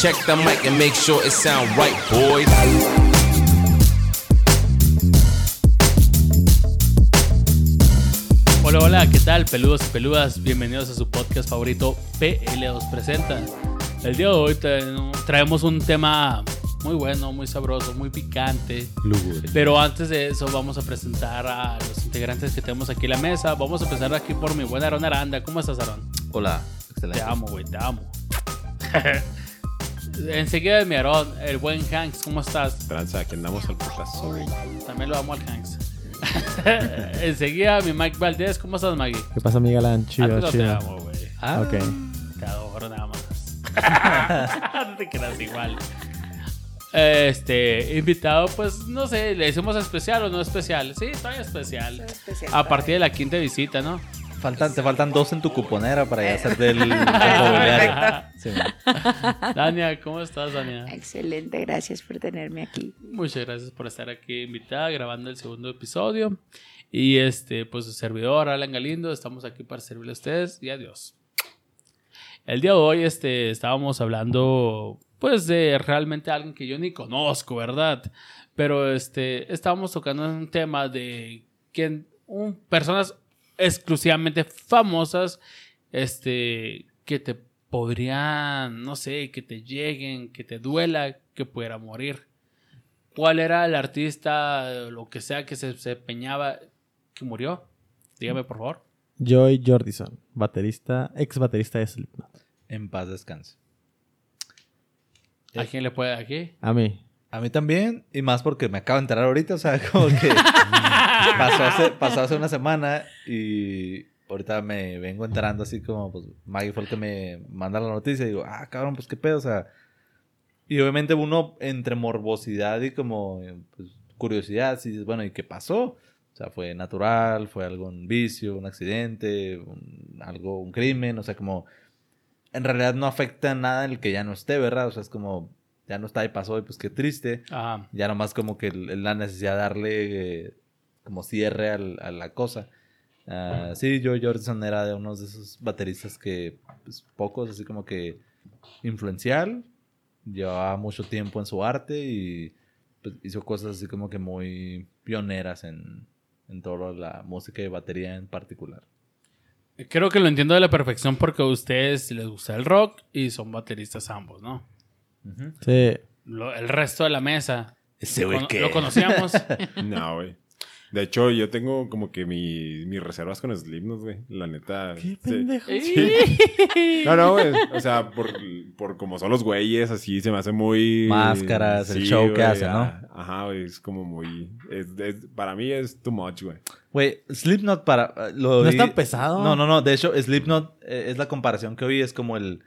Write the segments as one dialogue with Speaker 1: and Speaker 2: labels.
Speaker 1: Check the mic and make sure it sound right, boys.
Speaker 2: Hola, hola, ¿qué tal, peludos y peludas? Bienvenidos a su podcast favorito, PL2 Presenta. El día de hoy tra- traemos un tema muy bueno, muy sabroso, muy picante. Pero antes de eso, vamos a presentar a los integrantes que tenemos aquí en la mesa. Vamos a empezar aquí por mi buen Aaron Aranda. ¿Cómo estás, Aaron?
Speaker 3: Hola,
Speaker 2: Te
Speaker 3: excelente.
Speaker 2: amo, güey, te amo. Enseguida de mi Aaron, el buen Hanks, ¿cómo estás?
Speaker 4: Tranza, que andamos al putazo.
Speaker 2: También lo amo al Hanks. Enseguida mi Mike Valdés, ¿cómo estás, Maggie?
Speaker 5: ¿Qué pasa?
Speaker 2: A ti
Speaker 5: Chido,
Speaker 2: no te
Speaker 5: chido.
Speaker 2: amo, güey.
Speaker 3: Ah,
Speaker 5: Ok.
Speaker 2: Te adoro nada más. no te quedas igual. Este, invitado, pues no sé, le decimos especial o no especial. Sí, todavía especial. A partir de la quinta visita, ¿no?
Speaker 3: Faltan, te faltan dos en tu cuponera para ya hacer del, mobiliario. Sí.
Speaker 2: Dania, ¿cómo estás, Dania?
Speaker 6: Excelente, gracias por tenerme aquí.
Speaker 2: Muchas gracias por estar aquí invitada, grabando el segundo episodio. Y este, pues su servidor, Alan Galindo, estamos aquí para servirle a ustedes y adiós. El día de hoy, este, estábamos hablando, pues, de realmente alguien que yo ni conozco, ¿verdad? Pero, este, estábamos tocando un tema de que un, personas exclusivamente famosas, este, que te podrían, no sé, que te lleguen, que te duela, que pudiera morir. ¿Cuál era el artista, lo que sea que se desempeñaba, que murió? Dígame, por favor.
Speaker 5: Joy Jordison, baterista, ex baterista de Slipknot.
Speaker 3: En paz descanse.
Speaker 2: ¿A quién le puede aquí?
Speaker 5: A mí.
Speaker 3: A mí también, y más porque me acabo de enterar ahorita, o sea, como que pasó hace, pasó hace una semana y ahorita me vengo enterando así como, pues Maggie fue el que me manda la noticia y digo, ah, cabrón, pues qué pedo, o sea. Y obviamente uno entre morbosidad y como pues, curiosidad, si dices, bueno, ¿y qué pasó? O sea, fue natural, fue algún vicio, un accidente, un- algo, un crimen, o sea, como en realidad no afecta nada el que ya no esté, ¿verdad? O sea, es como, ya no está y pasó y pues qué triste.
Speaker 2: Ajá.
Speaker 3: Ya nomás como que la necesidad de darle eh, como cierre al- a la cosa. Ah, sí, Joe Jordison era de unos de esos bateristas que, pues, pocos, así como que influencial. Llevaba mucho tiempo en su arte y pues, hizo cosas así como que muy pioneras en, en toda la música y batería en particular.
Speaker 2: Creo que lo entiendo de la perfección porque a ustedes les gusta el rock y son bateristas ambos, ¿no?
Speaker 5: Sí.
Speaker 2: Lo- el resto de la mesa.
Speaker 3: Ese
Speaker 2: lo,
Speaker 3: güey
Speaker 2: cono-
Speaker 3: que...
Speaker 2: lo conocíamos.
Speaker 4: No, güey. De hecho, yo tengo como que mi, mis reservas con Slipknot, güey. La neta.
Speaker 5: Qué
Speaker 4: sí.
Speaker 5: pendejo.
Speaker 4: No, no, güey. O sea, por, por como son los güeyes, así se me hace muy.
Speaker 3: Máscaras, el show que
Speaker 4: güey,
Speaker 3: hace, ¿no?
Speaker 4: Ajá, güey. Es como muy. es- es- para mí es too much, güey.
Speaker 3: Güey, Slipknot para... Lo
Speaker 5: No es
Speaker 3: vi-
Speaker 5: tan pesado.
Speaker 3: No, no, no. De hecho, Slipknot eh, es la comparación que oí. Es como el,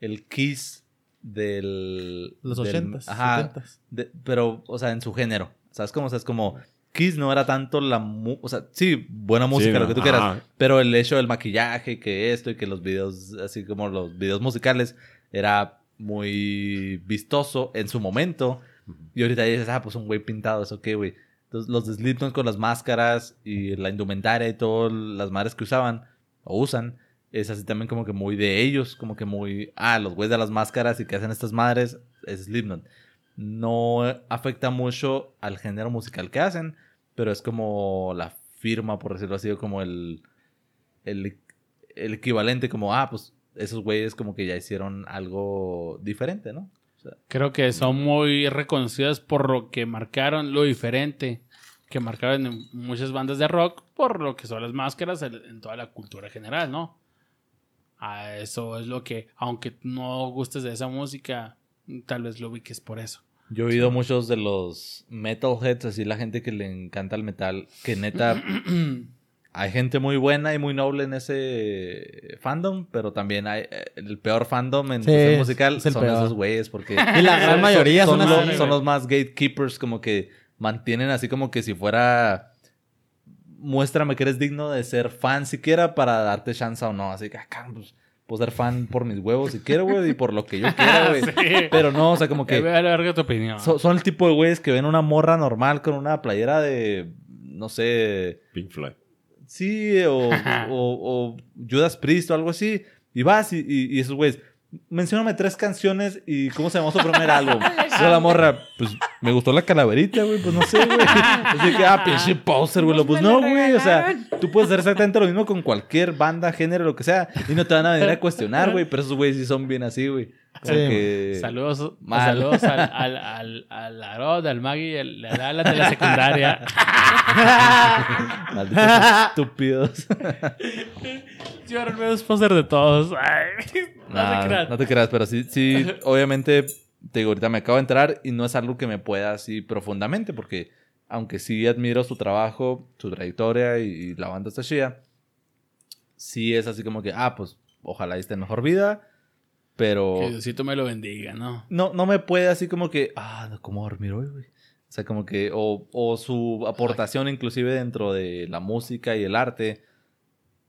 Speaker 3: el Kiss del...
Speaker 5: Los
Speaker 3: del-
Speaker 5: ochentas,
Speaker 3: Ajá.
Speaker 5: setentas.
Speaker 3: de- pero, o sea, en su género. ¿Sabes cómo? O sea, es como... Kiss no era tanto la... mu- O sea, sí, buena música, lo que tú quieras.
Speaker 4: ajá.
Speaker 3: Pero el hecho del maquillaje, que esto y que los videos, así como los videos musicales, era muy vistoso en su momento. Y ahorita dices, ah, pues un güey pintado, eso qué, güey. Entonces, los de Slipknot con las máscaras y la indumentaria y todas las madres que usaban o usan, es así también como que muy de ellos, como que muy, ah, los güeyes de las máscaras y que hacen estas madres es Slipknot. No afecta mucho al género musical que hacen, pero es como la firma, por decirlo así, como el, el, el equivalente, como, ah, pues esos güeyes como que ya hicieron algo diferente, ¿no? O sea,
Speaker 2: Creo que son muy reconocidas por lo que marcaron, lo diferente que marcaron en muchas bandas de rock, por lo que son las máscaras en toda la cultura general, ¿no? A eso es lo que, aunque no gustes de esa música, tal vez lo ubiques por eso.
Speaker 3: Yo he oído muchos de los metalheads, así la gente que le encanta el metal, que neta hay gente muy buena y muy noble en ese fandom, pero también hay eh, el peor fandom en
Speaker 5: Sí,
Speaker 3: musical
Speaker 5: es el
Speaker 3: son
Speaker 5: peor.
Speaker 3: esos güeyes porque
Speaker 5: Y la gran mayoría
Speaker 3: son,
Speaker 5: son
Speaker 3: los, son los más gatekeepers como que mantienen así como que si fuera muéstrame que eres digno de ser fan siquiera para darte chance o no, así que acá pues puedo ser fan por mis huevos si quiero, güey, y por lo que yo quiera, güey.
Speaker 2: Sí.
Speaker 3: Pero no, o sea, como
Speaker 2: Que la verga tu opinión.
Speaker 3: So- son el tipo de güeyes que ven una morra normal con una playera de, no sé,
Speaker 4: Pink Floyd.
Speaker 3: sí, o, o, o Judas Priest o algo así. Y vas y, y- y esos güeyes, mencióname tres canciones y cómo se llamó su primer álbum. Yo la morra, pues me gustó la calaverita, güey, pues no sé, güey. Así que, ah, pinche poser, güey. Pues no, güey, o sea, tú puedes hacer exactamente lo mismo con cualquier banda, género, lo que sea, y no te van a venir a cuestionar, güey, pero esos güeyes sí son bien así, güey. Como
Speaker 5: Sí.
Speaker 3: que-
Speaker 2: Saludos,
Speaker 3: Mal.
Speaker 2: saludos al, al, al, al Arod, al Maggie, al, al Alan de la secundaria.
Speaker 3: Malditos estúpidos.
Speaker 2: Yo era el medio sponsor de todos. Ay, no
Speaker 3: Nah,
Speaker 2: se crean.
Speaker 3: no te creas, pero sí, sí, obviamente, te digo, ahorita me acabo de entrar y no es algo que me pueda así profundamente, porque aunque sí admiro su trabajo, su trayectoria y, y la banda está chida, sí es así como que, ah, pues ojalá esté en mejor vida, pero
Speaker 2: Que Diosito me lo bendiga, ¿no?
Speaker 3: no, no me puede así como que, ah, ¿cómo dormir hoy, güey? O sea, como que, o, o su aportación inclusive dentro de la música y el arte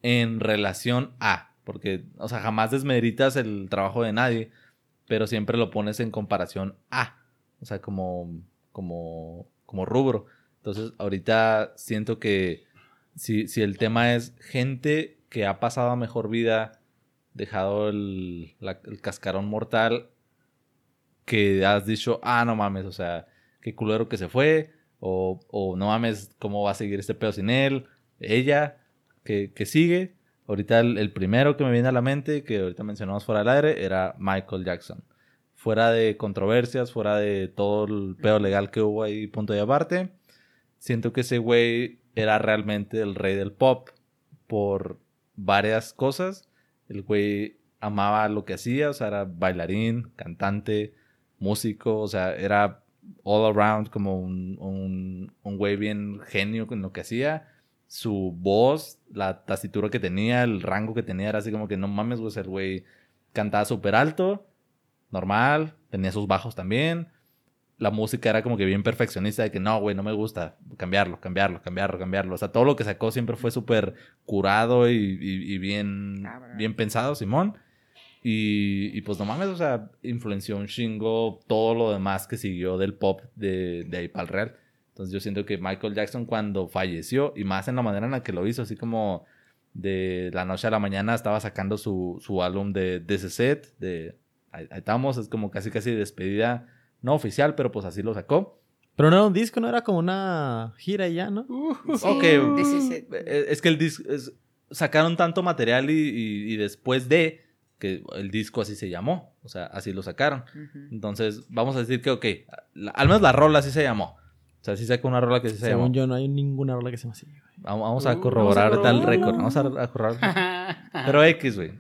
Speaker 3: en relación a, porque, o sea, jamás desmeritas el trabajo de nadie, pero siempre lo pones en comparación a, o sea, como, como, como rubro. Entonces, ahorita siento que si, si el tema es gente que ha pasado a mejor vida, dejado el, el cascarón mortal, que has dicho, ah, no mames, o sea, qué culero que se fue, o, o no mames, cómo va a seguir este pedo sin él, ella, que, que sigue. Ahorita el, el primero que me viene a la mente, que ahorita mencionamos fuera del aire, era Michael Jackson. Fuera de controversias, fuera de todo el pedo legal que hubo ahí, punto y aparte, siento que ese güey era realmente el rey del pop por varias cosas. El güey amaba lo que hacía, o sea, era bailarín, cantante, músico, o sea, era all around como un, un, un güey bien genio con lo que hacía. Su voz, la tasitura que tenía, el rango que tenía, era así como que no mames, güey, el güey cantaba súper alto, normal, tenía sus bajos también. La música era como que bien perfeccionista de que no, güey, no me gusta, cambiarlo, cambiarlo, cambiarlo, cambiarlo. O sea, todo lo que sacó siempre fue súper curado y, y- y bien,
Speaker 6: Cabrón.
Speaker 3: bien pensado, Simón. Y, y pues no mames, o sea, influenció un chingo todo lo demás que siguió del pop de, de ahí para el real. Entonces yo siento que Michael Jackson cuando falleció, y más en la manera en la que lo hizo, así como de la noche a la mañana estaba sacando su, su álbum de This Is It, de ahí, ahí estamos, es como casi casi despedida, no oficial, pero pues así lo sacó.
Speaker 5: Pero no era un disco, no era como una gira y ya, ¿no?
Speaker 3: Ok.
Speaker 6: Is it.
Speaker 3: Eh, Es que el disco, sacaron tanto material y, y- y después de que el disco así se llamó, o sea, así lo sacaron. Entonces, vamos a decir que, ok, la- al menos la rola así se llamó. O sea, sí sacó una rola que sí se
Speaker 5: Según
Speaker 3: llamó.
Speaker 5: yo, no hay ninguna rola que se llama así. güey.
Speaker 3: Vamos, vamos a
Speaker 2: Uh,
Speaker 3: corroborar
Speaker 2: vamos a corroborarlo.
Speaker 3: récord. Vamos a, a corroborar. Pero X, güey.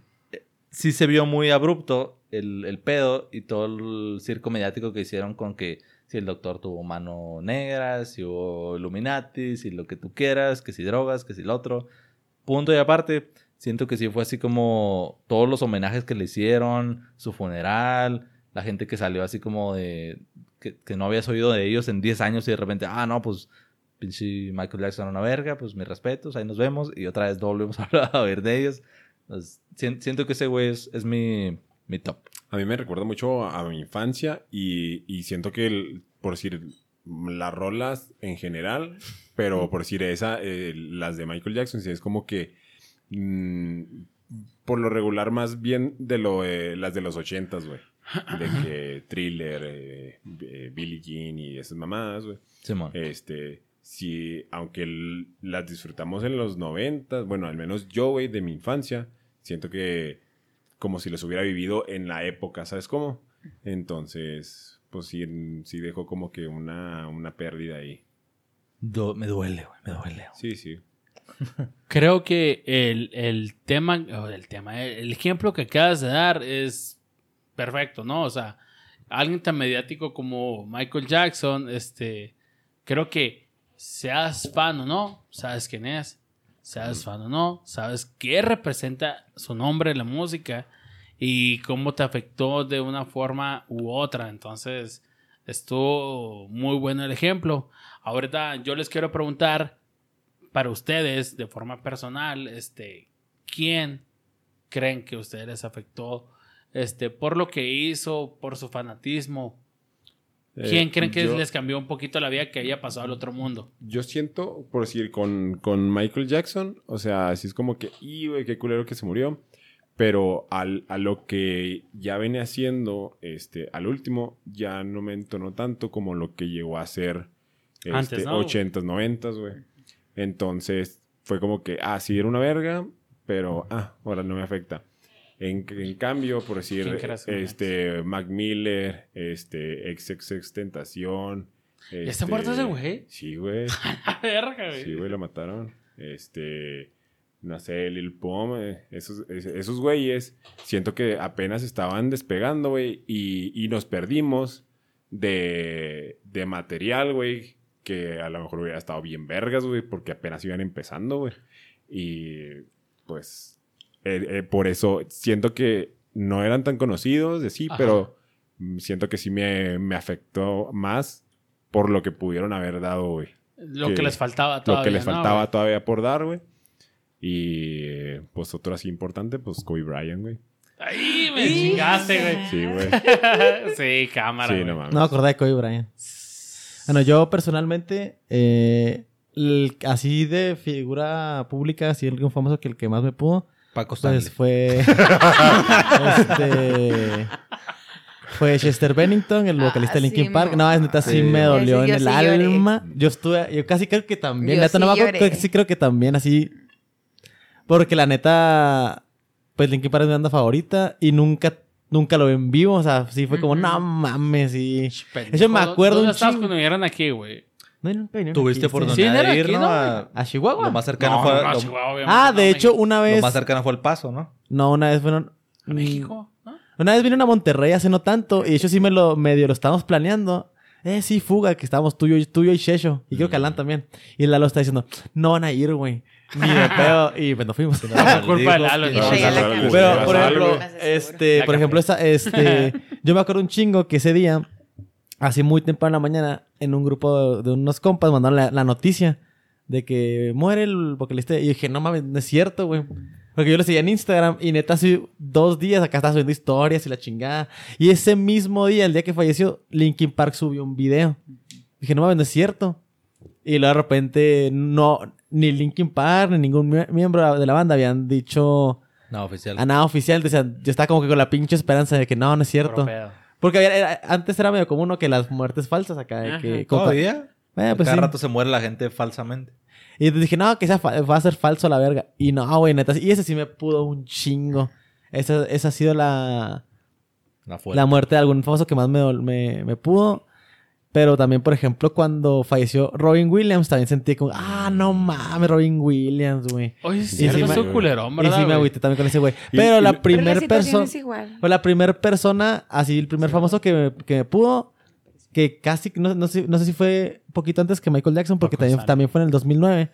Speaker 3: Sí se vio muy abrupto el, el pedo y todo el circo mediático que hicieron con que si el doctor tuvo mano negra, si hubo Illuminati, si lo que tú quieras, que si drogas, que si lo otro. Punto y aparte, siento que sí fue así como todos los homenajes que le hicieron, su funeral, la gente que salió así como de... que, que no habías oído de ellos en 10 años y de repente, ah, no, pues pinche Michael Jackson era una verga, pues mis respetos, ahí nos vemos y otra vez volvemos a hablar- de ellos. Pues, sien- siento que ese güey es, es mi, mi top.
Speaker 4: A mí me recuerda mucho a mi infancia y, y siento que, el- por decir, las rolas en general, pero por decir esa, eh, las de Michael Jackson, sí es como que mm, por lo regular más bien de lo eh, las de los ochentas, güey. De que Thriller, eh, Billie Jean y esas mamadas, güey.
Speaker 3: Simón.
Speaker 4: Este, si, aunque el- las disfrutamos en los 90, bueno, al menos yo, güey, de mi infancia, siento que como si los hubiera vivido en la época, ¿sabes cómo? Entonces, pues sí, sí dejó como que una, una pérdida ahí.
Speaker 3: Me duele, güey, me duele.
Speaker 4: Sí, sí.
Speaker 2: Creo que el, el tema, o el tema, el ejemplo que acabas de dar es perfecto, ¿no? O sea, alguien tan mediático como Michael Jackson, este, creo que seas fan o no, sabes quién es, seas fan o no, sabes qué representa su nombre en la música y cómo te afectó de una forma u otra. Entonces, estuvo muy bueno el ejemplo. Ahorita yo les quiero preguntar para ustedes, de forma personal, este, ¿quién creen que a ustedes les afectó este, por lo que hizo, por su fanatismo? ¿Quién
Speaker 4: Eh,
Speaker 2: creen que
Speaker 4: yo-
Speaker 2: les cambió un poquito la vida que haya pasado al otro mundo?
Speaker 4: Yo siento, por decir, con, con Michael Jackson, o sea, así es como que, y güey, qué culero que se murió. Pero al, a lo que ya venía haciendo, este, al último, ya no me entonó tanto como lo que llegó a ser
Speaker 2: Antes,
Speaker 4: este,
Speaker 2: ¿no?
Speaker 4: 80s, 90s, güey. Entonces, fue como que, ah, sí, era una verga, pero, ah, ahora no me afecta. En, en cambio, por decir,
Speaker 2: ¿Quién creas que
Speaker 4: este, Mac Miller, este, XXX Tentación.
Speaker 2: ¿Ya está
Speaker 4: este,
Speaker 2: muerto ese güey?
Speaker 4: Sí, güey.
Speaker 2: La verga, güey.
Speaker 4: Sí, güey, lo mataron. Este, no sé, Lil Pom, eh, esos, es- esos güeyes, siento que apenas estaban despegando, güey, y, y nos perdimos de, de material, güey, que a lo mejor hubiera estado bien vergas, güey, porque apenas iban empezando, güey. Y pues, eh, eh, por eso siento que no eran tan conocidos de sí,
Speaker 2: Ajá.
Speaker 4: pero siento que sí me, me afectó más por lo que pudieron haber dado, güey
Speaker 2: Lo
Speaker 4: que-
Speaker 2: que les faltaba
Speaker 4: lo
Speaker 2: todavía.
Speaker 4: que les
Speaker 2: ¿no,
Speaker 4: faltaba
Speaker 2: güey?
Speaker 4: todavía por dar, güey. Y pues otro así importante, pues Kobe Bryant, güey.
Speaker 2: ¡Ay, me chingaste, güey!
Speaker 4: Sí, güey.
Speaker 2: sí, cámara,
Speaker 4: Sí, no mames.
Speaker 5: No me acordé de Kobe Bryant. Bueno, yo personalmente, eh, el- así de figura pública, así alguien famoso que el que más me pudo,
Speaker 3: Paco Stanley.
Speaker 5: pues fue. este. Fue Chester Bennington, el
Speaker 6: Ah,
Speaker 5: vocalista de Linkin
Speaker 6: sí,
Speaker 5: Park. No, es neta, sí,
Speaker 3: Sí.
Speaker 5: me dolió en el
Speaker 6: sí lloré.
Speaker 5: alma. Yo estuve, yo casi creo que también,
Speaker 6: Yo
Speaker 5: neta, no
Speaker 6: sí
Speaker 5: me acuerdo,
Speaker 6: lloré.
Speaker 5: que sí creo que también así. Porque la neta, pues Linkin Park es mi banda favorita y nunca, nunca lo vi en vivo. O sea, sí fue como, no mames, y.
Speaker 2: Pendejo,
Speaker 5: Eso me acuerdo
Speaker 2: ¿Dónde
Speaker 5: un
Speaker 2: estabas
Speaker 5: chingo.
Speaker 2: cuando vinieron aquí, güey?
Speaker 5: No, nunca vinieron
Speaker 3: Tuviste
Speaker 5: aquí, sí.
Speaker 3: oportunidad de ir, ¿no?
Speaker 2: ¿no,
Speaker 3: A-
Speaker 5: ¿A Chihuahua?
Speaker 3: Lo más cercano
Speaker 2: No,
Speaker 3: fue...
Speaker 2: no,
Speaker 3: lo,
Speaker 2: Chihuahua, obviamente,
Speaker 5: Ah,
Speaker 2: no,
Speaker 5: de hecho,
Speaker 2: México.
Speaker 5: una
Speaker 3: lo
Speaker 5: vez.
Speaker 3: más cercano fue el paso, ¿no?
Speaker 5: No, una vez fueron.
Speaker 2: ¿A México? ¿no?
Speaker 5: Una vez vino a Monterrey hace no tanto y de hecho sí me lo medio lo estábamos planeando. Eh, sí, fuga, que estábamos tú y yo, tú y yo y Shesho. Y creo que Alan también. Y Lalo está diciendo, no van a ir, güey. Ni de pedo. Y pues nos fuimos.
Speaker 2: Por culpa de Lalo.
Speaker 6: Y
Speaker 2: ¿no?
Speaker 6: la
Speaker 4: Pero,
Speaker 5: por ejemplo, este, por ejemplo, esta, este, yo me acuerdo un chingo que ese día, así muy temprano en la mañana, en un grupo de, de unos compas mandaron la, la noticia de que muere el vocalista. Y yo dije, no mames, no es cierto, güey. Porque yo lo seguía en Instagram y neta hace dos días acá estaba subiendo historias y la chingada. Y ese mismo día, el día que falleció, Linkin Park subió un video. Dije, no mames, no es cierto. Y luego de repente, no, ni Linkin Park ni ningún mie- miembro de la banda habían dicho
Speaker 3: No, oficial.
Speaker 5: a nada oficial. Decían, yo estaba como que con la pinche esperanza de que no, no es cierto. Porque había- era- antes era medio común ¿no? que las muertes falsas acá. De que,
Speaker 2: Ajá.
Speaker 5: como-
Speaker 3: ¿Todavía?
Speaker 5: Eh, pues
Speaker 3: Cada
Speaker 5: sí.
Speaker 3: rato se muere la gente falsamente.
Speaker 5: Y entonces dije, no, que sea fa- va a ser falso la verga. Y no, güey, neta. Y ese sí me pudo un chingo. Esa, esa ha sido la,
Speaker 3: La fuerte.
Speaker 5: la muerte de algún famoso que más me, me, me pudo. Pero también, por ejemplo, cuando falleció Robin Williams, también sentí como, ah, no mames, Robin Williams, güey.
Speaker 2: Oye,
Speaker 5: sí
Speaker 2: sí,
Speaker 5: me-
Speaker 2: es un culerón,
Speaker 5: Y
Speaker 2: ¿verdad?
Speaker 5: sí me agüité también con ese güey.
Speaker 4: Y-
Speaker 5: Pero
Speaker 4: y-
Speaker 5: la
Speaker 4: Pero
Speaker 6: Pero la
Speaker 5: primer
Speaker 6: situación
Speaker 5: persona...
Speaker 6: es igual.
Speaker 5: Fue la primera persona, así el primer famoso que me, que me pudo, que casi, no, no sé, no sé si fue poquito antes que Michael Jackson, porque también, también fue en el 2009.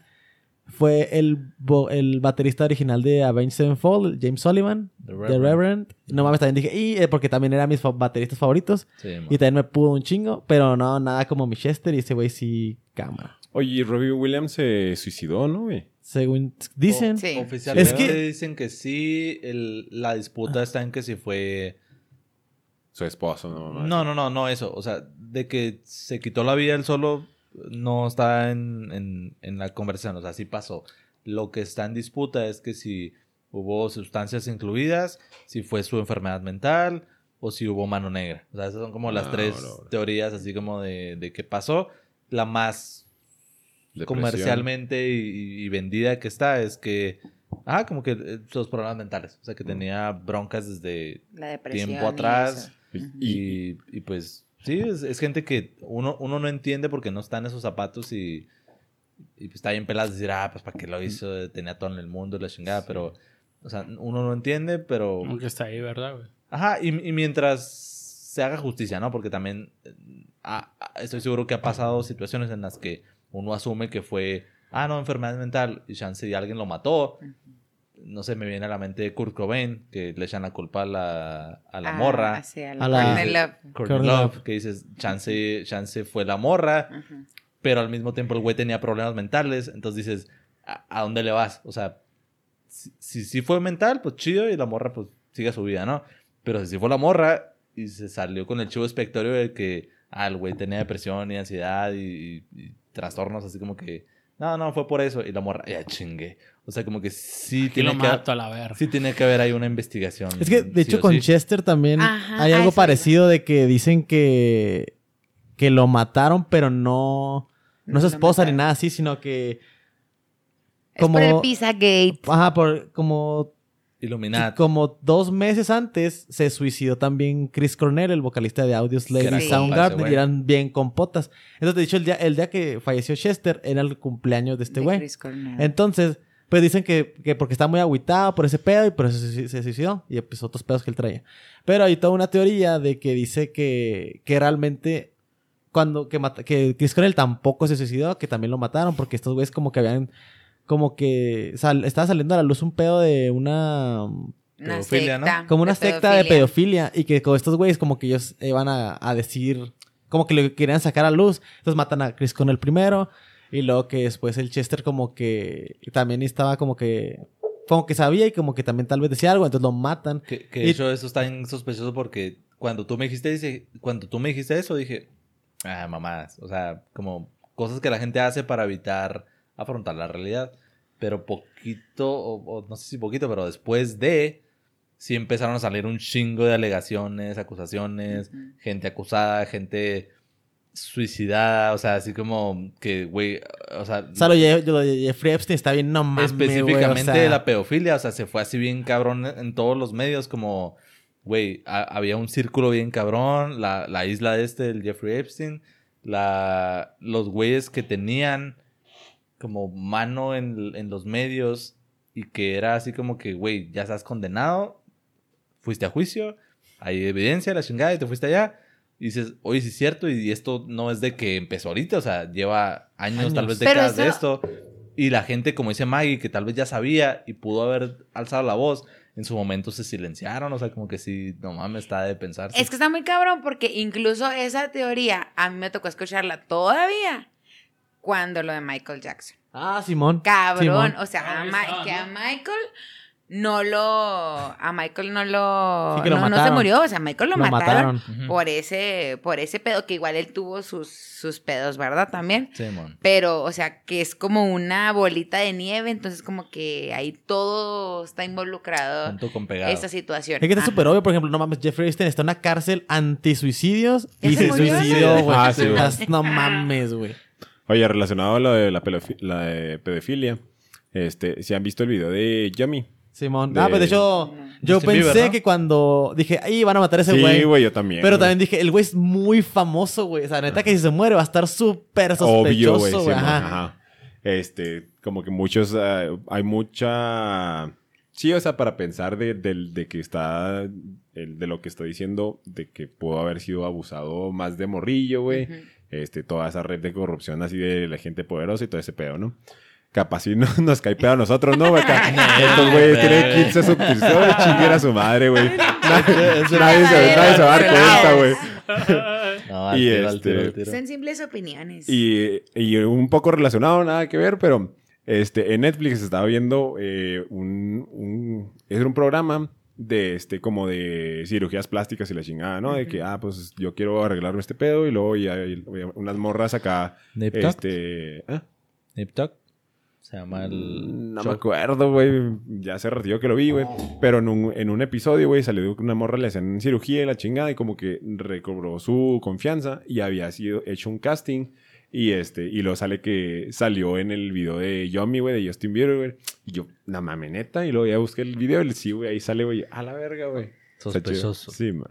Speaker 5: Fue el, el baterista original de Avenged Sevenfold, James Sullivan,
Speaker 3: The
Speaker 5: The
Speaker 3: Reverend.
Speaker 5: Reverend. No mames, también dije, y eh, porque también era mis bateristas favoritos.
Speaker 3: Sí.
Speaker 5: Y también me pudo un chingo, pero no, nada como mi Chester y ese güey sí, cámara.
Speaker 4: Oye, y Robbie Williams se suicidó, ¿no, güey?
Speaker 5: Según dicen.
Speaker 6: Sí.
Speaker 3: Oficialmente
Speaker 5: Es que-
Speaker 3: dicen que sí. el- la disputa está en que si fue...
Speaker 4: Su esposo, ¿no?
Speaker 3: No, no, no, no eso. O sea, de que se quitó la vida él solo no está en, en, en la conversación. O sea, sí pasó. Lo que está en disputa es que si hubo sustancias incluidas, si fue su enfermedad mental o si hubo mano negra. O sea, esas son como las tres teorías así como de, de qué pasó. La más
Speaker 4: Depresión.
Speaker 3: comercialmente y, y vendida que está es que... Ah, como que eh, sus problemas mentales. O sea, que tenía broncas desde
Speaker 6: La
Speaker 3: tiempo atrás. Y, y pues sí, es, es gente que uno, uno no entiende porque no está en esos zapatos y, y pues está bien peladas decir, ah, pues para qué lo hizo, tenía todo en el mundo, la chingada, pero, o sea, uno no entiende, pero...
Speaker 2: Como que está ahí, ¿verdad, güey?
Speaker 3: Ajá, y, y mientras se haga justicia, ¿no? Porque también eh, ah, ah, estoy seguro que ha pasado situaciones en las que uno asume que fue, ah, no, enfermedad mental, y chance y alguien lo mató. No sé, me viene a la mente Kurt Cobain, que le echan la culpa a la, a la
Speaker 6: Ah,
Speaker 3: morra.
Speaker 6: sí, a
Speaker 5: A
Speaker 6: la,
Speaker 5: la-
Speaker 6: Courtney Love.
Speaker 3: Love,
Speaker 5: Love.
Speaker 3: que dices, chance, chance fue la morra,
Speaker 6: Ujú.
Speaker 3: pero al mismo tiempo el güey tenía problemas mentales, entonces dices, ¿a, a dónde le vas? O sea, si, si, si fue mental, pues chido, y la morra pues sigue su vida, ¿no? Pero si fue la morra y se salió con el chivo expectorio de que, ah, el güey tenía depresión y ansiedad y, y- y trastornos así como que, no, no, fue por eso. Y la morra, ya chingue. O sea, como que sí
Speaker 2: Aquí lo
Speaker 3: tiene que,
Speaker 2: mato a la
Speaker 3: sí tiene que haber ahí una investigación.
Speaker 5: Es que, de
Speaker 3: sí
Speaker 5: hecho, con
Speaker 3: sí.
Speaker 5: Chester también
Speaker 6: Ajá,
Speaker 5: hay algo parecido de que dicen que, que lo mataron, pero no, no
Speaker 6: No
Speaker 5: su
Speaker 6: lo
Speaker 5: esposa ni nada así, sino que
Speaker 6: Es por
Speaker 5: como-
Speaker 6: el Pizzagate.
Speaker 5: Ajá, por como,
Speaker 3: Illuminati.
Speaker 5: como dos meses antes se suicidó también Chris Cornell, el vocalista de Audioslave y Soundgarden, y eran bien compotas. Entonces, de hecho, el día, el día que falleció Chester era el cumpleaños de este güey. Entonces, pues dicen que, que porque está muy agüitado por ese pedo y por eso se, se suicidó. Y pues otros pedos que él traía. Pero hay toda una teoría de que dice que, que realmente cuando que, mata- que Chris Cornell tampoco se suicidó, que también lo mataron porque estos güeyes como que habían como que sal- estaba saliendo a la luz un pedo de una
Speaker 6: Una
Speaker 3: pedofilia, ¿no?
Speaker 5: como una
Speaker 6: de
Speaker 5: secta de pedofilia. y que con estos güeyes como que ellos iban a, a decir como que lo querían sacar a luz. Entonces matan a Chris Cornell primero y luego que después el Chester como que también estaba como que como que sabía y como que también tal vez decía algo entonces lo matan.
Speaker 3: Que, que
Speaker 5: Y-
Speaker 3: de hecho eso está bien sospechoso porque cuando tú me dijiste dice, cuando tú me dijiste eso dije, ah, mamadas, o sea, como cosas que la gente hace para evitar afrontar la realidad. Pero poquito, o, o no sé si poquito, pero después de, sí empezaron a salir un chingo de alegaciones, acusaciones, gente acusada, gente suicidada, o sea, así como que, güey, o sea,
Speaker 5: o sea lo de, lo de Jeffrey Epstein está bien no mames o
Speaker 3: específicamente
Speaker 5: sea,
Speaker 3: de la pedofilia, o sea, se fue así bien cabrón en en todos los medios, como, güey, ha- había un círculo bien cabrón, la, la isla este, el Jeffrey Epstein, la, los güeyes que tenían como mano en, en los medios y que era así como que, güey, ya estás condenado, fuiste a juicio, hay evidencia, la chingada, y te fuiste allá. Y dices, oye, sí es cierto, y esto no es de que empezó ahorita, o sea, lleva años, tal
Speaker 5: Años.
Speaker 3: vez
Speaker 6: Pero
Speaker 3: décadas de
Speaker 6: eso-
Speaker 3: esto. Y la gente, como dice Maggie, que tal vez ya sabía y pudo haber alzado la voz, en su momento se silenciaron, o sea, como que sí, no mames, está de pensar.
Speaker 6: Es que está muy cabrón porque incluso esa teoría a mí me tocó escucharla todavía cuando lo de Michael Jackson.
Speaker 5: Ah Simón
Speaker 6: Cabrón,
Speaker 5: Simón.
Speaker 6: o sea, a Ma- que a Michael no lo a Michael no lo,
Speaker 5: Sí, que lo
Speaker 6: no, no se murió, o sea, a Michael lo,
Speaker 5: lo
Speaker 6: mataron, por ese por ese pedo que igual él tuvo sus sus pedos, ¿verdad? También.
Speaker 3: Simón.
Speaker 6: Pero, o sea, que es como una bolita de nieve, entonces como que ahí todo está involucrado
Speaker 3: Junto con pegado.
Speaker 6: esa situación.
Speaker 5: Es que está súper obvio, por ejemplo, no mames, Jeffrey Epstein está en una cárcel anti-suicidios
Speaker 6: ¿Ya
Speaker 5: y
Speaker 6: se
Speaker 5: se suicidó, güey.
Speaker 4: Ah, sí, güey.
Speaker 5: No mames, güey.
Speaker 4: Oye, relacionado a lo de la, la de pedofilia, este, si han visto el video de Yummy.
Speaker 5: Simón.
Speaker 4: De-
Speaker 5: Ah, pues de hecho, yo
Speaker 3: Justin
Speaker 5: pensé
Speaker 3: Bieber, ¿no?
Speaker 5: que cuando dije, ahí van a matar a ese
Speaker 4: Sí,
Speaker 5: güey.
Speaker 4: güey, yo también.
Speaker 5: pero
Speaker 4: güey.
Speaker 5: también dije, el güey es muy famoso, güey. O sea, neta que si se muere va a estar súper
Speaker 4: Obvio,
Speaker 5: sospechoso,
Speaker 4: güey.
Speaker 5: güey. Ajá.
Speaker 4: ajá. Este, como que muchos, eh, hay mucha... Sí, o sea, para pensar de, del- de que está, el- de lo que estoy diciendo, de que pudo haber sido abusado más de morrillo, güey.
Speaker 6: Ujú.
Speaker 4: Este, toda esa red de corrupción así de la gente poderosa y todo ese pedo, ¿no? Capaz si no, nos cae pedo a nosotros, ¿no? güey? Estos güeyes tienen 15 suscriptores, chinguen a su madre, güey. Nadie, se, nadie se va a dar cuenta, güey.
Speaker 3: No,
Speaker 4: Y
Speaker 3: tiro,
Speaker 4: este-
Speaker 3: tiro, al tiro.
Speaker 6: Son simples opiniones.
Speaker 4: Y, y un poco relacionado, nada que ver, pero este, en Netflix estaba viendo eh, un, un... Es un programa de este como de cirugías plásticas y la chingada, ¿no? De que, ah, pues yo quiero arreglarme este pedo y luego unas morras acá.
Speaker 3: Nip Tuck.
Speaker 4: Este... ¿ah?
Speaker 3: Nip Tuck. Se llama el.
Speaker 4: No
Speaker 3: show.
Speaker 4: me acuerdo, güey. Ya hace ratito que lo vi, güey. Pero en un, en un episodio, güey, salió que una morra le hacían cirugía y la chingada y como que recobró su confianza y había sido hecho un casting. Y este, y luego sale que salió en el video de Yummy, güey, de Justin Bieber, güey. Y yo, la mame neta. Y luego ya busqué el video y sí, güey, ahí sale, güey, a la verga, güey.
Speaker 3: Sospechoso.
Speaker 4: Sí, man.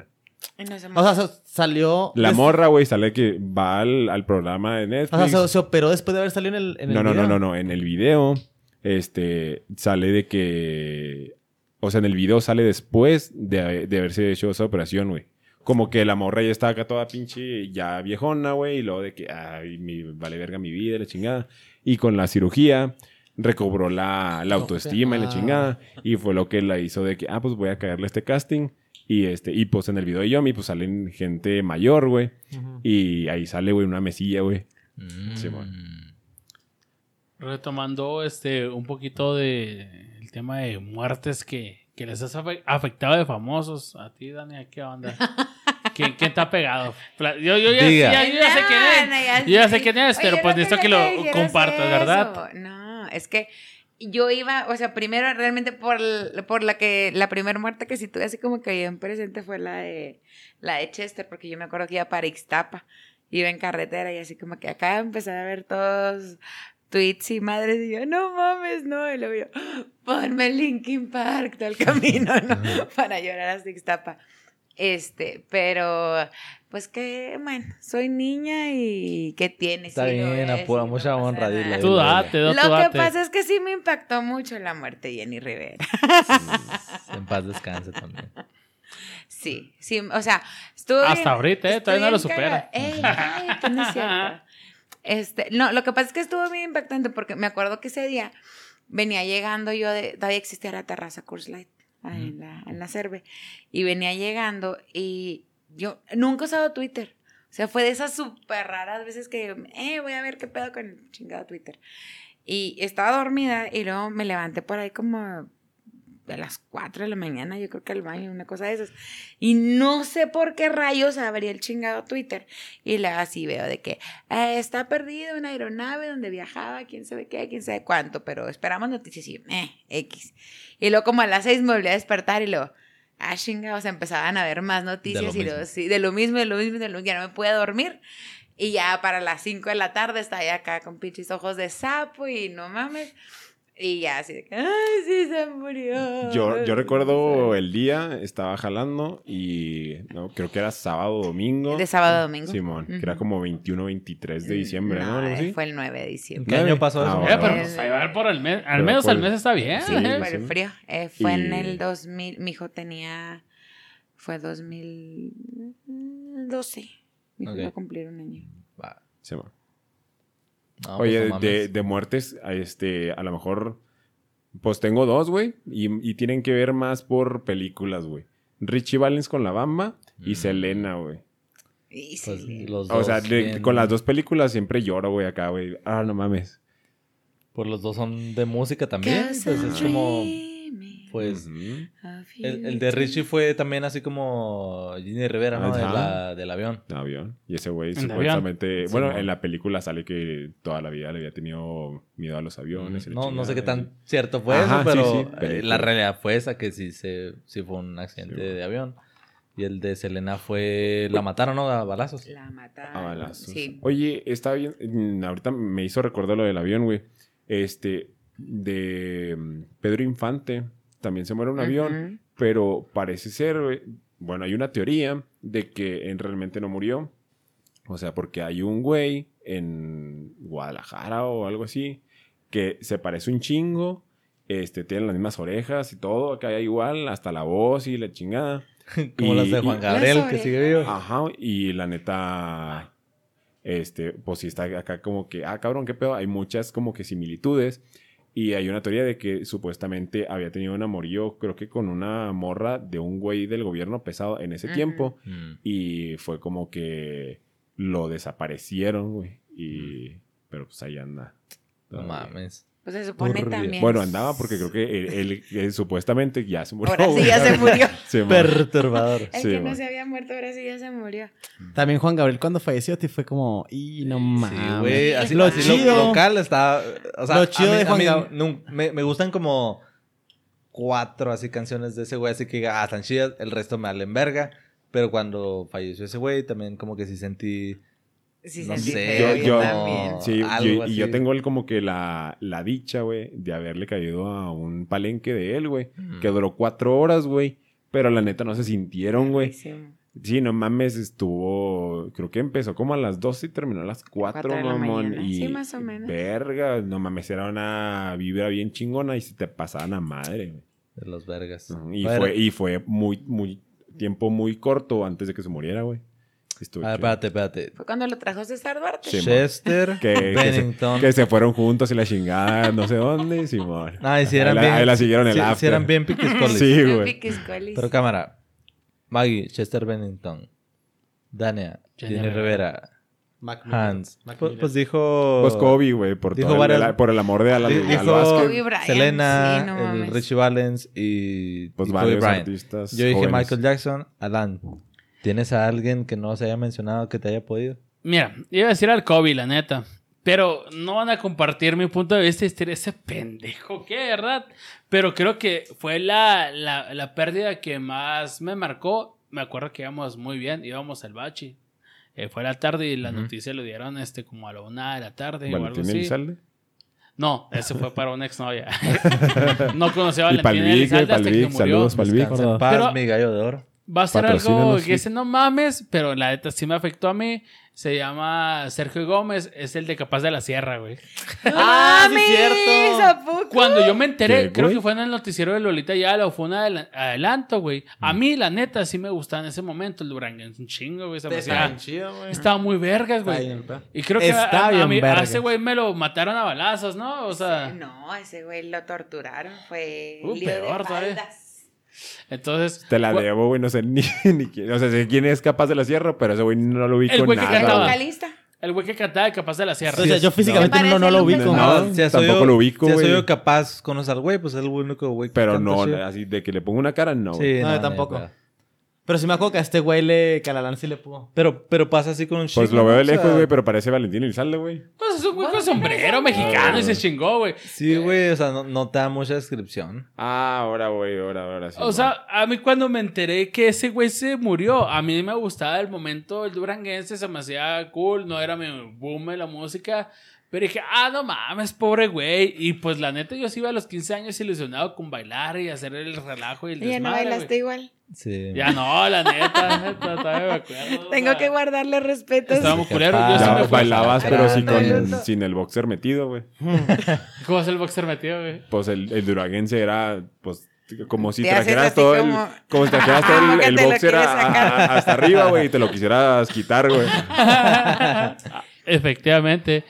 Speaker 5: O sea, se- salió...
Speaker 4: La
Speaker 5: des-
Speaker 4: morra, güey, sale que va al, al programa de
Speaker 5: O
Speaker 4: Netflix.
Speaker 5: sea, se, se operó después de haber salido en el, en el
Speaker 4: no, no, no, no, no. En el video, este, sale de que. O sea, en el video sale después de, de haberse hecho esa operación, güey. Como que la morra ya estaba acá toda pinche, ya viejona, güey. Y luego de que, ay, mi, vale verga mi vida, la chingada. Y con la cirugía recobró la, la autoestima y la
Speaker 5: Ah.
Speaker 4: chingada. Y fue lo que la hizo de que, ah, pues voy a caerle a este casting. Y este, y pues en el video de Yomi, pues salen gente mayor, güey. Y ahí sale, güey, una mesilla, güey.
Speaker 3: Mm.
Speaker 4: Simón.
Speaker 2: Retomando este un poquito de el tema de muertes que, que les has afe- afectado de famosos. A ti, Dani, ¿qué onda? ¿Quién, quién te ha pegado? Yo, yo ya,
Speaker 3: Diga.
Speaker 2: ya- yo ya sé quién es.
Speaker 6: No, no, ya
Speaker 2: Yo ya sé quién es,
Speaker 6: Oye,
Speaker 2: pero pues
Speaker 6: no
Speaker 2: necesito que lo compartas, ¿verdad?
Speaker 6: eso. No, es que yo iba, o sea, primero realmente por, por la que la primera muerte que sí tuve así como que en presente fue la de la de Chester, porque yo me acuerdo que iba para Ixtapa, iba en carretera y así como que acá empecé a ver todos tweets y madres y yo, no mames, no, y luego yo, ponme Linkin Park todo el camino, ¿no? para llorar hasta Ixtapa. Este, pero pues que, bueno, soy niña y ¿qué tiene?
Speaker 3: Está bien,
Speaker 6: es,
Speaker 3: a pura-
Speaker 6: sí, no
Speaker 3: mucha
Speaker 6: pasa
Speaker 3: honra,
Speaker 6: nada.
Speaker 3: dile.
Speaker 2: Tú date, do- tú
Speaker 6: Lo que pasa es que sí me impactó mucho la muerte de Jenny Rivera.
Speaker 3: En paz descanse también.
Speaker 6: Sí, sí, o sea, estuvo
Speaker 2: Hasta
Speaker 6: bien-
Speaker 2: ahorita, ¿eh? Todavía no lo supera.
Speaker 6: Ey, ay, que no es cierto. Este, no, lo que pasa es que estuvo bien impactante porque me acuerdo que ese día venía llegando yo de, todavía existía la terraza Coors Light en la, en la Cerve, y venía llegando y yo nunca he usado Twitter. O sea, fue de esas súper raras veces que, eh, voy a ver qué pedo con el chingado Twitter. Y estaba dormida y luego me levanté por ahí como a las 4 de la mañana, yo creo que al baño, una cosa de esas. Y no sé por qué rayos abrí el chingado Twitter. Y luego así veo de que eh, está perdido una aeronave donde viajaba, quién sabe qué, quién sabe cuánto, pero esperamos noticias y eh, X. Y luego como a las 6 me volví a despertar y luego, ah, chingados, empezaban a ver más noticias y sí, de lo mismo, de lo mismo, de lo mismo, ya no me pude dormir. Y ya para las 5 de la tarde estaba ya acá con pinches ojos de sapo y no mames. Y ya así de que, ay, sí se murió.
Speaker 4: Yo, yo recuerdo el día, estaba jalando y no, creo que era sábado o domingo.
Speaker 6: De sábado a domingo.
Speaker 4: Simón, que era como 21 23 de diciembre, ¿no?
Speaker 6: Eh,
Speaker 4: así.
Speaker 6: Fue el 9 de
Speaker 3: ¿En
Speaker 6: diciembre.
Speaker 3: qué año pasó
Speaker 4: Ah,
Speaker 3: eso?
Speaker 2: Eh, pero pues ahí va por el mes. Al menos
Speaker 4: el-
Speaker 2: mes está bien.
Speaker 4: Sí,
Speaker 2: ¿eh?
Speaker 6: por el
Speaker 4: sí.
Speaker 6: frío. Eh, fue en
Speaker 4: Y-
Speaker 6: el 2000, mi hijo tenía, fue 2012. Mi hijo
Speaker 3: Ok.
Speaker 6: iba a cumplir un año.
Speaker 3: Va.
Speaker 4: Simón.
Speaker 3: No, pues,
Speaker 4: Oye,
Speaker 3: no
Speaker 4: de, de muertes, a este, a lo mejor, pues tengo dos, güey, y, y tienen que ver más por películas, güey. Richie Valens con La Bamba y
Speaker 3: Mm.
Speaker 4: Selena, güey.
Speaker 6: Y sí,
Speaker 3: Pues, los
Speaker 4: O sea, de- con las dos películas siempre lloro, güey, acá, güey. Ah, no mames.
Speaker 3: Pues los dos son de música también. Pues
Speaker 6: Cause
Speaker 3: es como. Pues.
Speaker 6: Of
Speaker 3: El, de. Richie fue también así como Ginny Rivera, ¿no? De la- del avión.
Speaker 4: Avión. Y ese güey
Speaker 2: En
Speaker 4: supuestamente...
Speaker 3: Sí,
Speaker 4: bueno, en la película sale que toda la vida le había tenido miedo a los aviones.
Speaker 3: No, no sé qué tan cierto fue
Speaker 4: Ajá,
Speaker 3: eso, pero
Speaker 4: sí, sí,
Speaker 3: eh, la realidad fue esa, que sí, se, sí fue un accidente
Speaker 4: Sí, bueno.
Speaker 3: de avión. Y el de Selena fue... La mataron, ¿no? A balazos.
Speaker 6: La mataron.
Speaker 4: A balazos.
Speaker 6: Sí.
Speaker 4: Oye, está bien. mm, Ahorita me hizo recordar lo del avión, güey. Este, de mm, Pedro Infante. También se muere un avión. Pero parece ser, bueno, hay una teoría de que él realmente no murió. O sea, porque hay un güey en Guadalajara o algo así que se parece un chingo. Este, tiene las mismas orejas y todo, acá igual, hasta la voz y la chingada.
Speaker 3: Como
Speaker 4: Y-
Speaker 3: las de
Speaker 4: y-
Speaker 3: Juan Gabriel, que sigue vivo.
Speaker 4: Ajá, y la neta, este, pues sí está acá como que, ah, cabrón, qué pedo, hay muchas como que similitudes. Y hay una teoría de que supuestamente había tenido un amorío, creo que con una morra de un güey del gobierno pesado en ese tiempo.
Speaker 3: Mm.
Speaker 4: Y fue como que lo desaparecieron, güey. Y, pero pues ahí anda.
Speaker 3: No mames.
Speaker 6: Pues se supone
Speaker 3: Turbio.
Speaker 6: también.
Speaker 4: Bueno, andaba porque creo que él, él- él supuestamente ya se murió.
Speaker 6: Ahora sí ya se murió.
Speaker 4: Man.
Speaker 5: Perturbador.
Speaker 6: El
Speaker 4: Sí,
Speaker 6: que no se había muerto, ahora sí ya se murió.
Speaker 5: También Juan Gabriel cuando falleció, te fue como, y no
Speaker 3: Sí,
Speaker 5: mames.
Speaker 3: güey. Así
Speaker 5: lo
Speaker 3: así lo
Speaker 5: chido.
Speaker 3: local está... O sea,
Speaker 5: Lo chido
Speaker 3: a mí-
Speaker 5: de Juan
Speaker 3: mí
Speaker 5: Gab-
Speaker 3: nun- me, me gustan como cuatro así canciones de ese güey, así que ah, están chidas, el resto me valen verga. Pero cuando falleció ese güey, también como que sí sentí...
Speaker 6: Sí,
Speaker 3: No sé,
Speaker 4: yo-
Speaker 6: también.
Speaker 4: Sí,
Speaker 3: algo
Speaker 4: yo- y yo tengo el, como que la, la dicha, güey, de haberle caído a un palenque de él, güey.
Speaker 3: Mm.
Speaker 4: Que duró cuatro horas, güey. Pero la neta no se sintieron, güey.
Speaker 6: Sí.
Speaker 4: Sí, no mames, estuvo. Creo que empezó como a las 12 y terminó a las 4,
Speaker 6: Cuatro de la
Speaker 4: mamón.
Speaker 6: mañana.
Speaker 4: Y
Speaker 6: Sí, más o menos.
Speaker 4: Verga, no mames, era una vibra bien chingona y se te pasaban a madre, güey.
Speaker 3: De los vergas.
Speaker 4: Y fue, y fue muy, muy tiempo muy corto antes de que se muriera, güey. Estuvo
Speaker 3: A ver,
Speaker 4: chido.
Speaker 3: espérate, espérate.
Speaker 6: Fue cuando lo trajo César Duarte.
Speaker 4: Sí,
Speaker 3: Chester
Speaker 4: Que, que se,
Speaker 3: Bennington.
Speaker 4: que se fueron juntos y la chingada, no sé dónde, Simón.
Speaker 3: Ay, si eran
Speaker 4: ahí, la,
Speaker 3: bien...
Speaker 4: ahí la siguieron el
Speaker 3: sí,
Speaker 4: after.
Speaker 3: sí eran bien piquiscolis.
Speaker 4: Sí, güey.
Speaker 6: Piquis Colis.
Speaker 3: Pero cámara. Maggie, Chester Bennington, Dania,
Speaker 2: Jenny
Speaker 3: Rivera,
Speaker 5: Mac
Speaker 3: Hans.
Speaker 5: Mac
Speaker 3: Pues, pues dijo...
Speaker 4: Pues Kobe, güey, por,
Speaker 3: Dijo
Speaker 4: el- por el amor de al,
Speaker 3: Di-
Speaker 4: al
Speaker 3: dijo.
Speaker 6: Kobe Bryant,
Speaker 3: Selena,
Speaker 6: sí, no
Speaker 3: el
Speaker 6: mames.
Speaker 3: Richie Valens y,
Speaker 4: Pues
Speaker 3: y Kobe
Speaker 4: varios
Speaker 3: Bryant.
Speaker 4: artistas
Speaker 3: Yo dije
Speaker 4: jóvenes.
Speaker 3: Michael Jackson, Alan. ¿Tienes a alguien que no se haya mencionado que te haya podido?
Speaker 2: Mira, iba a decir al Kobe, la neta. Pero no van a compartir mi punto de vista y decir ese pendejo, ¿qué? ¿Verdad? Pero creo que fue la, la, la pérdida que más me marcó. Me acuerdo que íbamos muy bien, íbamos al bachi. Eh, fue la tarde y la noticia lo dieron este como a la una de la tarde o algo
Speaker 4: Valentín
Speaker 2: así.
Speaker 4: Elizalde.
Speaker 2: No, ese fue para una exnovia. no conocía a
Speaker 4: Y
Speaker 2: Valentín Elizalde hasta que murió.
Speaker 4: saludos Palvic.
Speaker 3: Paz,
Speaker 2: Pero-
Speaker 3: mi gallo de oro.
Speaker 2: Va a ser algo que ese no mames, pero la neta sí me afectó a mí. Se llama Sergio Gómez, es el de Capaz de la Sierra, güey.
Speaker 5: ¡Ah, sí,
Speaker 6: ¡Mames!
Speaker 5: cierto!
Speaker 6: ¿A poco?
Speaker 2: Cuando yo me enteré,
Speaker 4: ¿Qué,
Speaker 2: creo
Speaker 4: güey?
Speaker 2: que fue en el noticiero de Lolita Yala o fue un adela- adelanto, güey. A mí, la neta, sí me gustaba en ese momento el Duranguense. Un chingo, güey.
Speaker 5: Está chido, güey.
Speaker 2: Estaba muy vergas, güey.
Speaker 5: bien.
Speaker 2: Y creo que
Speaker 5: Está
Speaker 2: a, mí- a ese güey me lo mataron a balazos, ¿no? O sea,
Speaker 6: No, ese güey lo torturaron. Fue
Speaker 2: Uh,
Speaker 6: lío de
Speaker 2: peor
Speaker 6: faldas.
Speaker 2: Entonces.
Speaker 4: Te la debo, güey. No sé ni, ni quién. O sea, sé quién es capaz de la sierra, pero ese güey no lo ubico
Speaker 2: El güey que
Speaker 4: nada.
Speaker 6: El
Speaker 2: cantaba.
Speaker 4: güey.
Speaker 6: vocalista.
Speaker 2: El güey que cantaba de Capaz de la Sierra.
Speaker 5: O sea, yo físicamente no, no lo ubico. ¿no?
Speaker 3: Si
Speaker 4: tampoco lo ubico,
Speaker 3: Si
Speaker 4: güey.
Speaker 3: oído capaz, conoces al güey, pues es el único güey que
Speaker 4: Pero no, así de que le pongo una cara, no.
Speaker 3: Sí,
Speaker 5: No,
Speaker 3: no,
Speaker 5: yo tampoco. Pero sí me acuerdo que a este güey le... Que a la lana sí le pudo.
Speaker 3: Pero, pero pasa así con un chico.
Speaker 4: Pues lo veo de lejos, güey, pero parece Valentín Elizalde, güey.
Speaker 2: Pues es un güey con sombrero mexicano y se chingó, güey.
Speaker 3: Sí, güey, o sea, no, no te da mucha descripción.
Speaker 4: Ah, ahora, güey, ahora, ahora sí.
Speaker 2: O sea, a mí cuando me enteré que ese güey se murió, a mí me gustaba el momento del duranguense, se me hacía cool, no era mi boom de la música. Pero dije, ah, no mames, pobre güey. Y pues la neta, yo sí iba a los 15 años ilusionado con bailar y hacer el relajo y el
Speaker 6: Y ya no
Speaker 2: desmadre,
Speaker 6: bailaste
Speaker 2: güey.
Speaker 6: igual.
Speaker 3: Sí.
Speaker 2: Ya no, la neta, neta, todavía me acuerdo. o
Speaker 6: Tengo
Speaker 2: sea,
Speaker 6: que guardarle respeto.
Speaker 2: Estaba muy culero. Yo sí
Speaker 4: ya
Speaker 2: me
Speaker 4: bailabas, pero sí con, sin el boxer metido, güey.
Speaker 2: ¿Cómo es el boxer metido, güey?
Speaker 4: Pues el, el duraguense era, pues, como si trajeras todo
Speaker 6: como-
Speaker 4: el... Como si trajeras todo el, boxer a- a- hasta arriba, güey, y te lo quisieras quitar, güey.
Speaker 2: Efectivamente.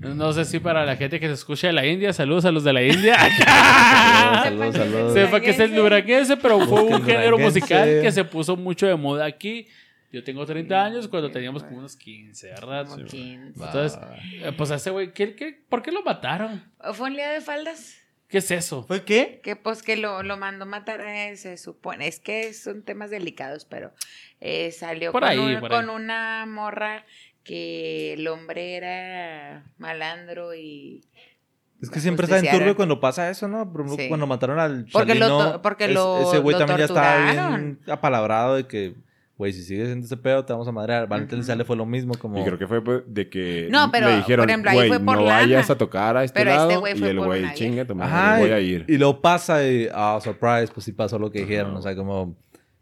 Speaker 2: No sé si para la gente que se escucha de la India, saludos a los de la India.
Speaker 3: Saludos, saludos.
Speaker 2: Sepa que es el duranguense, pero fue un género musical que se puso mucho de moda aquí. Yo tengo 30 años cuando teníamos como unos 15, ¿verdad?
Speaker 6: Como 15.
Speaker 2: Entonces, eh, pues a ese güey, ¿qué, qué, por qué lo mataron?
Speaker 6: ¿Fue un lío de faldas?
Speaker 2: ¿Qué es eso?
Speaker 5: ¿Fue qué?
Speaker 6: Que pues que lo, lo mandó matar, eh, se supone. Es que son temas delicados, pero eh, salió
Speaker 2: Por
Speaker 6: con,
Speaker 2: ahí,
Speaker 6: un-
Speaker 2: por ahí.
Speaker 6: con una morra que el hombre era malandro y...
Speaker 3: Es que siempre está en turbio cuando pasa eso, ¿no?
Speaker 6: Sí.
Speaker 3: Cuando mataron al
Speaker 6: Porque lo
Speaker 3: Chalino,
Speaker 6: to- porque
Speaker 3: es-
Speaker 6: lo-
Speaker 3: ese güey
Speaker 6: lo
Speaker 3: también ya estaba
Speaker 6: torturaron.
Speaker 3: bien apalabrado de que, güey, si sigues haciendo ese pedo, te vamos a madrear. Valentín
Speaker 6: Ujú.
Speaker 3: sale fue lo mismo, como...
Speaker 4: Y creo que fue pues, de que
Speaker 6: No, pero,
Speaker 4: le dijeron,
Speaker 6: por ejemplo, ahí
Speaker 4: güey,
Speaker 6: fue por
Speaker 4: no
Speaker 6: lana.
Speaker 4: vayas a tocar a este
Speaker 6: Pero este
Speaker 4: lado. y el güey, chinga,
Speaker 3: Ajá,
Speaker 4: voy a
Speaker 3: y-
Speaker 4: ir.
Speaker 3: Y luego pasa y, ah, surprise, pues sí pasó lo que dijeron. O sea, como,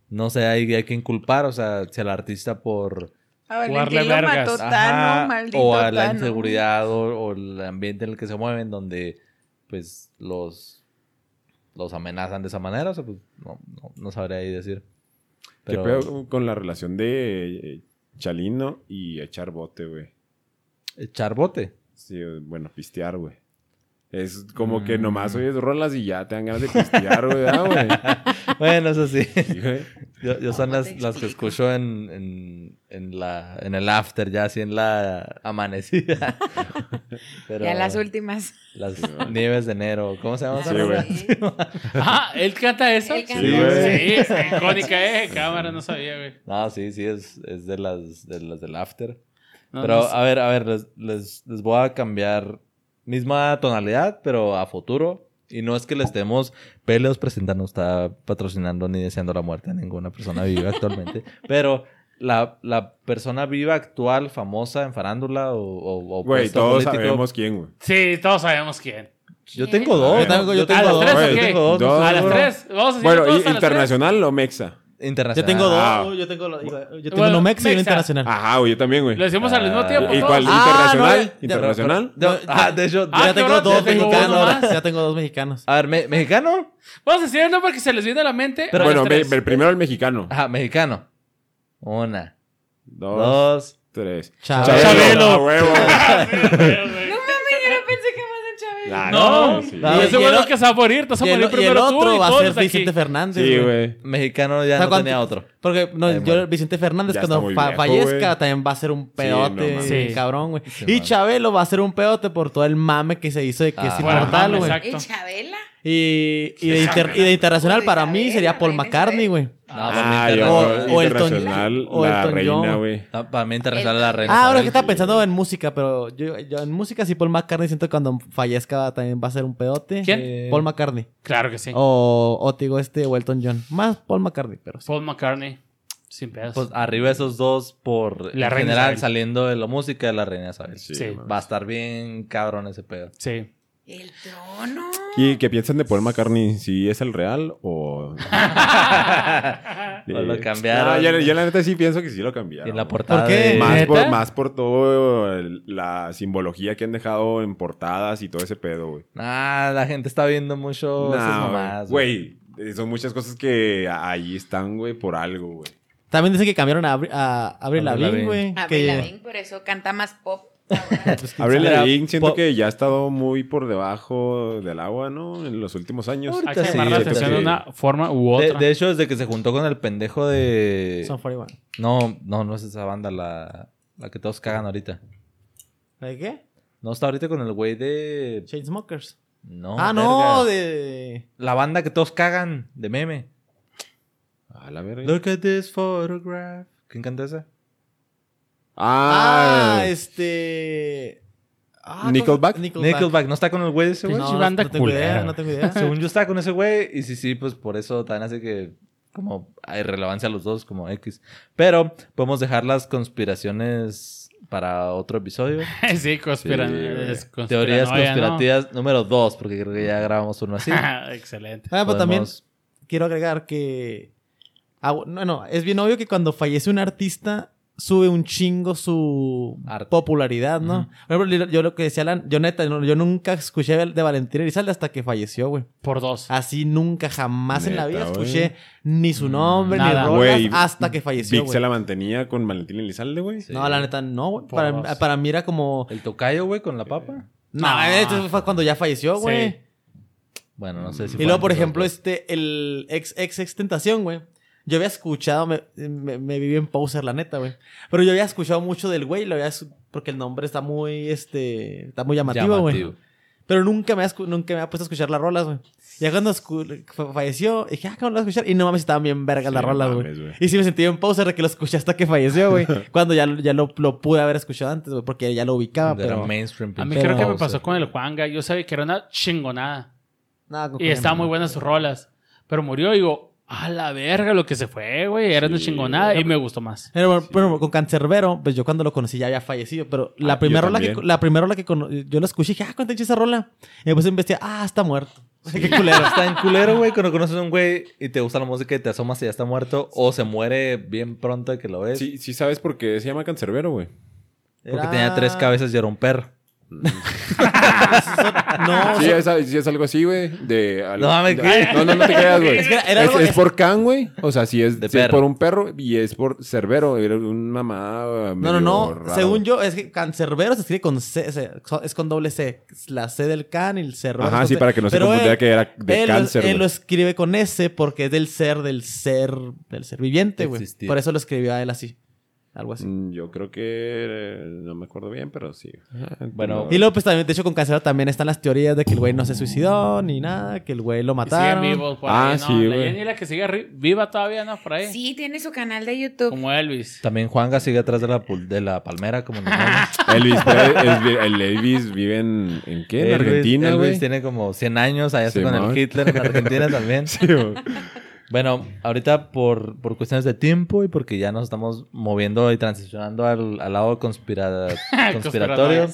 Speaker 3: no sé, hay, hay que inculpar, o sea, si al artista por...
Speaker 6: A Valentín lo mató Tano, maldito
Speaker 3: o a la
Speaker 6: Tano.
Speaker 3: inseguridad o, o el ambiente en el que se mueven, donde, pues, los, los amenazan de esa manera. O sea, pues, no, no, no sabría ahí decir.
Speaker 4: ¿Qué
Speaker 3: Pero,
Speaker 4: pedo con la relación de eh, Chalino y echar bote, güey?
Speaker 3: echar bote.
Speaker 4: Sí, bueno, pistear, güey. Es como que
Speaker 3: Mm.
Speaker 4: nomás oyes rolas y ya te dan ganas de pistear, güey, ¿verdad, güey.
Speaker 3: Bueno, eso sí. Yo, yo son
Speaker 6: ¿Cómo
Speaker 3: las, las que escucho en, en, en, la, en el after, ya así en la amanecida. Pero
Speaker 6: Ya las últimas.
Speaker 3: Las nieves de enero. ¿Cómo se llama esa
Speaker 4: Sí.
Speaker 2: Ah, ¿él canta eso?
Speaker 6: Él canta
Speaker 4: Sí, güey.
Speaker 2: Sí, icónica, eh. Cámara, no sabía, güey.
Speaker 3: No, sí, sí, es, es de, las, de las del after.
Speaker 2: No,
Speaker 3: pero,
Speaker 2: no sé.
Speaker 3: a ver, a ver, les, les, les voy a cambiar misma tonalidad, pero a futuro. Y no es que le estemos peleos presentando, está patrocinando ni deseando la muerte a ninguna persona viva actualmente. Pero la, la persona viva actual, famosa en farándula o, o, o
Speaker 4: Güey, todos
Speaker 3: político,
Speaker 4: sabemos quién, güey.
Speaker 2: Sí, todos sabemos quién.
Speaker 3: Yo tengo dos.
Speaker 5: Yo tengo- yo
Speaker 2: ¿A
Speaker 5: tengo
Speaker 2: las
Speaker 5: dos.
Speaker 2: tres. ¿A las tres? Vamos a decir
Speaker 4: Bueno,
Speaker 2: todos
Speaker 4: ¿y
Speaker 2: a las tres.
Speaker 4: internacional o mexa?
Speaker 3: Internacional.
Speaker 5: Yo tengo dos.
Speaker 4: Ah.
Speaker 5: Yo tengo, lo- yo tengo
Speaker 2: Bueno,
Speaker 5: uno mexa y uno internacional.
Speaker 4: Ajá, güey, yo también, güey.
Speaker 2: Lo decimos al mismo
Speaker 3: Ah,
Speaker 2: tiempo.
Speaker 4: ¿Y cuál?
Speaker 5: Ah,
Speaker 4: ¿Internacional?
Speaker 5: no,
Speaker 4: ¿Internacional?
Speaker 3: Ah, de hecho,
Speaker 2: Ah,
Speaker 5: ya tengo dos
Speaker 2: uno
Speaker 5: mexicanos. Ya tengo dos mexicanos.
Speaker 3: a ver, me- ¿mexicano?
Speaker 2: Vamos a decir el nombre que se les viene a la mente.
Speaker 3: Pero-
Speaker 4: bueno, ve primero el mexicano.
Speaker 3: Ajá, mexicano. Una,
Speaker 4: Dos,
Speaker 3: dos.
Speaker 4: tres.
Speaker 5: Chabelo.
Speaker 2: Chabelo.
Speaker 4: A huevo.
Speaker 6: No mames, yo no pensé que
Speaker 4: Ah,
Speaker 2: No,
Speaker 4: sí.
Speaker 5: No,
Speaker 2: y ese güey
Speaker 5: el
Speaker 2: es que se va a morir. Te vas a morir
Speaker 5: y el
Speaker 2: primero tú
Speaker 5: otro
Speaker 2: y
Speaker 5: va a ser
Speaker 2: aquí.
Speaker 5: Vicente Fernández.
Speaker 4: Sí, güey.
Speaker 3: Mexicano ya
Speaker 5: O sea,
Speaker 3: no
Speaker 5: cuando-
Speaker 3: tenía otro.
Speaker 5: Porque no,
Speaker 3: Ay,
Speaker 5: yo. Vicente Fernández, cuando
Speaker 4: muy
Speaker 5: fa-
Speaker 4: viejo,
Speaker 5: fallezca, también va a ser un
Speaker 4: mames.
Speaker 2: Sí.
Speaker 5: cabrón, güey.
Speaker 3: Sí,
Speaker 5: y. Chabelo va a ser un pedote por todo el mame que se hizo de que
Speaker 3: Ah.
Speaker 5: es
Speaker 2: Bueno,
Speaker 5: inmortal, güey.
Speaker 6: ¿Y Chabela?
Speaker 5: Y, y, de inter- y de internacional para mí sería
Speaker 6: la
Speaker 5: Paul
Speaker 6: reina
Speaker 5: McCartney, güey.
Speaker 4: Ah,
Speaker 3: para mí
Speaker 4: yo,
Speaker 3: internacional-
Speaker 5: o Elton-
Speaker 4: internacional,
Speaker 5: o
Speaker 4: la
Speaker 5: Elton
Speaker 4: reina,
Speaker 5: John.
Speaker 4: güey.
Speaker 3: No, para mí internacional la reina.
Speaker 5: Ah, ahora que estaba pensando en música, pero yo, yo en música sí Paul McCartney siento que cuando fallezca también va a ser un pedote.
Speaker 2: ¿Quién?
Speaker 5: Eh, Paul McCartney.
Speaker 2: Claro que sí.
Speaker 5: O, o te digo este o Elton John. Más Paul McCartney, pero sí.
Speaker 2: Paul McCartney. Sin pedos.
Speaker 3: Pues arriba esos dos por
Speaker 2: La
Speaker 3: en
Speaker 2: reina
Speaker 3: general
Speaker 2: Isabel.
Speaker 3: saliendo de la música de la reina Isabel.
Speaker 4: Sí,
Speaker 2: Sí.
Speaker 3: Va a estar bien cabrón ese pedo.
Speaker 2: sí.
Speaker 6: El trono.
Speaker 4: ¿Y qué piensan de Paul McCartney? ¿Si es el real o...?
Speaker 3: O lo
Speaker 4: Eh,
Speaker 3: cambiaron.
Speaker 4: no, yo, yo la neta sí pienso que sí lo cambiaron.
Speaker 3: En la portada
Speaker 5: ¿Por qué?
Speaker 3: de-
Speaker 4: Más por, más por todo el- la simbología que han dejado en portadas y todo ese pedo, güey.
Speaker 3: Ah, la gente está viendo mucho esas
Speaker 4: Nah,
Speaker 3: mamadas.
Speaker 4: güey. Eh, Son muchas cosas que ahí están, güey, por algo, güey.
Speaker 5: También dice que cambiaron a, Abri- a Avril
Speaker 3: Avril
Speaker 5: Lavigne, güey.
Speaker 6: Avril
Speaker 5: que-
Speaker 6: Lavigne, por eso canta más pop. Ahora.
Speaker 4: Avril Lavigne siento
Speaker 3: po-
Speaker 4: que ya ha estado muy por debajo del agua, ¿no? En los últimos años.
Speaker 3: Ahorita
Speaker 2: Hay que
Speaker 3: sí,
Speaker 2: llamar la
Speaker 3: ahorita
Speaker 2: atención
Speaker 4: sí.
Speaker 2: de una forma u
Speaker 3: De,
Speaker 2: otra.
Speaker 3: de hecho, desde que se juntó con el pendejo de...
Speaker 5: Son 41.
Speaker 3: No, no, no es esa banda la, la que todos cagan ahorita.
Speaker 5: ¿De qué?
Speaker 3: No está ahorita con el güey de...
Speaker 5: Chainsmokers.
Speaker 3: No,
Speaker 5: ah, no,
Speaker 3: verga.
Speaker 5: de...
Speaker 3: La banda que todos cagan, de meme.
Speaker 4: A la verga.
Speaker 3: Look at this photograph. ¿Quién canta esa?
Speaker 5: Ah,
Speaker 4: Ah,
Speaker 5: este... Ah,
Speaker 4: Nickelback.
Speaker 5: Nickelback.
Speaker 3: Nickelback. ¿No está con el güey de ese güey?
Speaker 5: No, no,
Speaker 2: banda
Speaker 5: no tengo idea, no tengo idea.
Speaker 3: Según yo estaba con ese güey. Y sí, sí, pues por eso también hace que... Como hay relevancia a los dos, como X. Pero podemos dejar las conspiraciones para otro episodio.
Speaker 2: sí, conspiran.
Speaker 4: Sí,
Speaker 2: es
Speaker 3: Teorías conspirativas número dos, porque creo que ya grabamos uno así.
Speaker 2: Excelente.
Speaker 5: Ah, pero también
Speaker 3: Podemos-
Speaker 5: quiero agregar que... Ah, no, no, es bien obvio que cuando fallece un artista sube un chingo su
Speaker 3: Arte.
Speaker 5: popularidad, ¿no? Por ejemplo, yo lo que decía Alan, yo neta, yo nunca escuché de Valentín Elizalde hasta que falleció, güey.
Speaker 2: Por dos.
Speaker 5: Así nunca, jamás en la vida
Speaker 4: güey.
Speaker 5: escuché ni su nombre,
Speaker 2: Nada.
Speaker 5: ni rolas
Speaker 4: Güey,
Speaker 5: hasta que falleció,
Speaker 4: Vic se
Speaker 5: güey.
Speaker 4: la mantenía con Valentín Elizalde, güey.
Speaker 3: Sí.
Speaker 5: No, la neta, no, güey. Para, para mí era como...
Speaker 3: El tocayo, güey, con la papa.
Speaker 5: No,
Speaker 2: No.
Speaker 5: esto fue cuando ya falleció, güey.
Speaker 2: Sí.
Speaker 3: Bueno, no sé si
Speaker 5: Y luego, por ejemplo, este, el ex, ex, ex Tentación, güey. Yo había escuchado, me, me, me viví en poser, la neta, güey. Pero yo había escuchado mucho del güey, lo había, porque el nombre está muy, este, está muy llamativo, güey. Pero nunca me, nunca me había puesto a escuchar las rolas, güey. Ya cuando falleció, dije, ah, ¿cómo lo voy a escuchar? Y no mames, estaban bien vergas
Speaker 4: Sí,
Speaker 5: las rolas, güey. Y sí me sentí en poser de que lo escuché hasta que falleció, güey. cuando ya, ya lo, lo pude haber escuchado antes, güey, porque ya lo ubicaba,
Speaker 3: Era
Speaker 5: pero...
Speaker 3: mainstream.
Speaker 2: A mí
Speaker 5: Pero-
Speaker 2: creo que me pasó con el Juanga. Yo sabía que era una chingonada.
Speaker 5: Nada,
Speaker 2: Y estaban muy buenas sus rolas. Pero murió y digo, a la verga lo que se fue, güey. Era una chingonada y me gustó más.
Speaker 5: Pero, pero con Cancerbero, pues yo cuando lo conocí ya había fallecido. Pero la
Speaker 4: Ah,
Speaker 5: primera
Speaker 4: yo
Speaker 5: rola que,
Speaker 4: también.
Speaker 5: la primera rola que cono- yo la escuché, dije, ah, ¿cuánto esa rola? Y a investigar, ah, está muerto. Qué culero.
Speaker 3: Está en culero, güey, cuando conoces a un güey y te gusta la música y te asomas y ya está muerto. O se muere bien pronto de que lo ves.
Speaker 4: Sí, sí sabes por qué se llama Cancerbero, güey.
Speaker 3: Porque
Speaker 5: Era-
Speaker 3: tenía tres cabezas y era un perro.
Speaker 5: No,
Speaker 4: Sí
Speaker 5: o sea,
Speaker 4: es, sí es algo así, güey. De,
Speaker 3: No
Speaker 4: de-. No, no, no te creas, güey.
Speaker 5: Es que
Speaker 4: es
Speaker 5: es-
Speaker 4: por can, güey. O sea, sí es, es por un perro y es por cerbero. Era un mamá.
Speaker 5: no, no, no. Según yo, es que Cancerbero se escribe con C, es con doble C. La C del can y el cerbero.
Speaker 4: Ajá, sí,
Speaker 5: C.
Speaker 4: para que no se confundiera que era de
Speaker 5: él,
Speaker 4: cáncer.
Speaker 5: Él
Speaker 4: güey.
Speaker 5: lo escribe con S porque es del ser, del ser, del ser viviente, güey. Por eso lo escribió a él así. Algo así.
Speaker 4: Mm, Yo creo que eh, no me acuerdo bien, pero sí. Ajá,
Speaker 3: Bueno,
Speaker 4: no.
Speaker 5: Y luego, pues también, de hecho, con Cancerbero también están las teorías de que el güey no se suicidó ni nada, que el güey lo
Speaker 2: Y siguen
Speaker 5: mataron.
Speaker 2: vivos por
Speaker 4: Ah,
Speaker 2: ahí, ¿no?
Speaker 4: sí,
Speaker 2: la
Speaker 4: güey.
Speaker 2: Jenny la que sigue viva todavía, ¿no? Por ahí.
Speaker 6: Sí, tiene su canal de YouTube.
Speaker 2: Como Elvis.
Speaker 3: También Juanga sigue atrás de la, pul- de la palmera, como normal.
Speaker 4: Elvis, pero el, el Elvis vive en, ¿en qué? En
Speaker 3: Elvis-
Speaker 4: Argentina,
Speaker 3: Elvis
Speaker 4: güey.
Speaker 3: tiene como 100 años, allá está con
Speaker 4: Simón.
Speaker 3: el Hitler en Argentina también.
Speaker 4: Sí, güey.
Speaker 3: Bueno, ahorita por, por cuestiones de tiempo y porque ya nos estamos moviendo y transicionando al, al lado conspira- conspiratorio.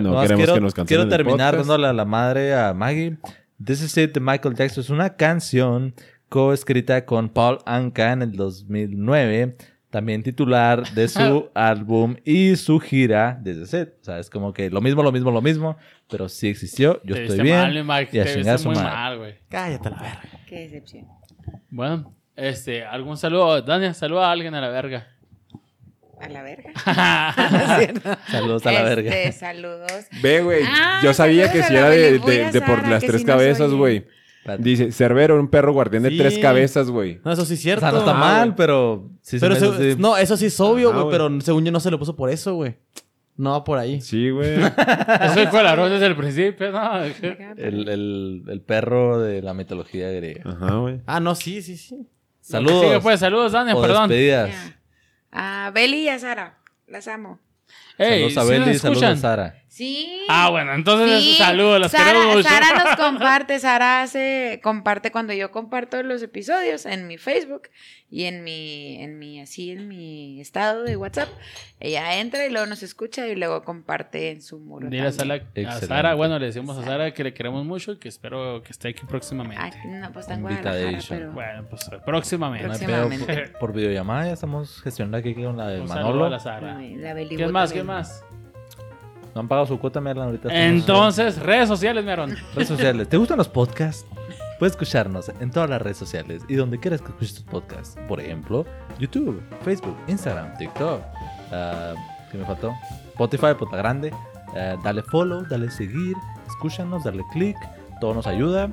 Speaker 4: No queremos
Speaker 3: quiero,
Speaker 4: que nos cancelen
Speaker 3: Quiero terminar dándole a la madre a Maggie. This Is It de Michael Jackson es una canción coescrita con Paul Anka en el 2009. También titular de su álbum y su gira This Is It. O sea, es como que lo mismo, lo mismo, lo mismo. Pero sí existió. Yo
Speaker 2: Te
Speaker 3: estoy bien.
Speaker 2: mal, mi Mike.
Speaker 3: y a
Speaker 2: Te mal, güey.
Speaker 5: Cállate la verga.
Speaker 6: Qué decepción.
Speaker 2: Bueno, este, algún saludo. Dania, saluda a alguien a la verga.
Speaker 6: A la verga.
Speaker 3: Saludos a la
Speaker 6: Este,
Speaker 3: verga.
Speaker 6: Saludos.
Speaker 4: Ve, güey.
Speaker 6: Ah,
Speaker 4: yo sabía que si era de, de, de por
Speaker 6: Sara,
Speaker 4: las tres cabezas, güey. Dice, Cerbero, un perro guardián de
Speaker 5: Sí.
Speaker 4: tres cabezas, güey.
Speaker 5: No, eso sí es
Speaker 3: O
Speaker 5: cierto.
Speaker 3: sea, no está
Speaker 5: Ah,
Speaker 3: mal, pero sí se
Speaker 5: Pero se- no, eso sí es obvio, güey. Pero según yo no se lo puso por eso, güey. No va por ahí.
Speaker 4: Sí, güey.
Speaker 2: Eso fue la ronda desde el principio, ¿no?
Speaker 3: El, el, el perro de la mitología griega.
Speaker 4: Ajá, güey.
Speaker 5: Ah, no, sí, sí, sí.
Speaker 3: Saludos.
Speaker 2: Sigue, pues, saludos, Dani,
Speaker 3: o
Speaker 2: perdón.
Speaker 3: despedidas.
Speaker 6: Ya. A Beli y a Sara. Las amo.
Speaker 2: Ey,
Speaker 3: saludos a
Speaker 2: ¿sí
Speaker 3: Beli, saludos a
Speaker 2: escuchan?
Speaker 3: Sara.
Speaker 6: Sí.
Speaker 2: Ah, bueno, entonces
Speaker 6: Sí,
Speaker 2: saludos, las
Speaker 6: Sara,
Speaker 2: queremos mucho.
Speaker 6: Sara nos comparte, Sara hace, comparte cuando yo comparto los episodios en mi Facebook y en mi, en mi, así en mi estado de WhatsApp. Ella entra y luego nos escucha y luego comparte en su muro.
Speaker 2: Dile a. Sara, a. Sara, bueno, le decimos a Sara que le queremos mucho y que espero que esté aquí próximamente.
Speaker 6: Ay, no, pues está en Guadalajara, pero...
Speaker 2: Bueno, pues próximamente.
Speaker 6: Próximamente.
Speaker 3: por, por videollamada. Ya estamos gestionando aquí con la de Manolo.
Speaker 2: a la Sara.
Speaker 6: La Beli
Speaker 2: ¿Quién
Speaker 6: Bot
Speaker 2: más?
Speaker 6: también.
Speaker 2: ¿Quién más?
Speaker 3: No han pagado su cuota, me hablan ahorita.
Speaker 2: Entonces, redes sociales, Meron.
Speaker 3: Redes sociales. ¿Te gustan los podcasts? Puedes escucharnos en todas las redes sociales y donde quieras que escuches tus podcasts. Por ejemplo, YouTube, Facebook, Instagram, TikTok. ah, ¿Qué me faltó? Spotify, Puta Grande. Ah, dale follow, dale seguir. Escúchanos, dale click. Todo nos ayuda.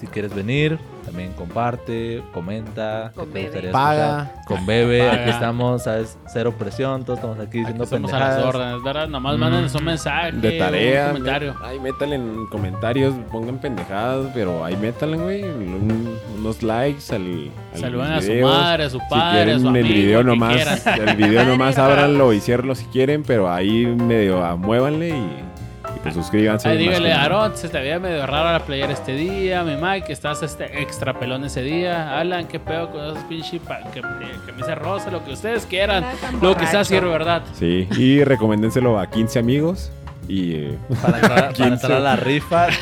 Speaker 3: Si quieres venir, también comparte, comenta.
Speaker 6: Con
Speaker 3: que te
Speaker 6: Bebe.
Speaker 3: gustaría
Speaker 5: Paga.
Speaker 3: escuchar. Con bebé.
Speaker 2: Paga.
Speaker 3: Aquí estamos, ¿sabes? Cero presión. Todos estamos aquí
Speaker 2: Aquí
Speaker 3: diciendo
Speaker 2: estamos a las
Speaker 3: pendejadas.
Speaker 2: órdenes, ¿verdad? Nomás manden un mensaje,
Speaker 4: De tarea.
Speaker 2: un comentario.
Speaker 4: Ay, métale en comentarios, pongan pendejadas, pero ahí métale, güey. un- unos likes al. al
Speaker 2: Saluden a su
Speaker 4: video.
Speaker 2: madre, a su
Speaker 4: Si
Speaker 2: padre, a
Speaker 4: quieren
Speaker 2: su amigo,
Speaker 4: el video nomás, el video nomás ábranlo y ciérrenlo si quieren, pero ahí medio amuévanle y, y pues suscríbanse.
Speaker 2: Ay,
Speaker 4: más
Speaker 2: dígale. Aaron, se te veía medio rara la playera este día. Mi Mike, estás este extra pelón ese día. Alan, qué pedo con esos pinches que, que me hice rosa, lo que ustedes quieran. Lo que sea sirve, ¿verdad?
Speaker 4: Sí, y recomiéndenselo a 15 amigos y eh,
Speaker 3: Para entrar, para
Speaker 4: 15.
Speaker 3: entrar a la rifa. de-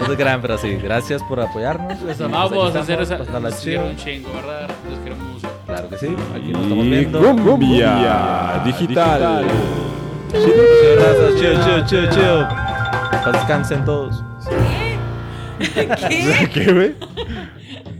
Speaker 3: no se crean, pero sí. Gracias por apoyarnos.
Speaker 2: Les amamos, en serio, un chingo, ¿verdad? Los queremos mucho.
Speaker 3: Claro que sí. Aquí nos estamos viendo.
Speaker 4: Cumbia digital.
Speaker 3: Chido, chido, chido, chido. Paz descansen todos.
Speaker 6: ¿Qué?
Speaker 4: ¿Qué, güey?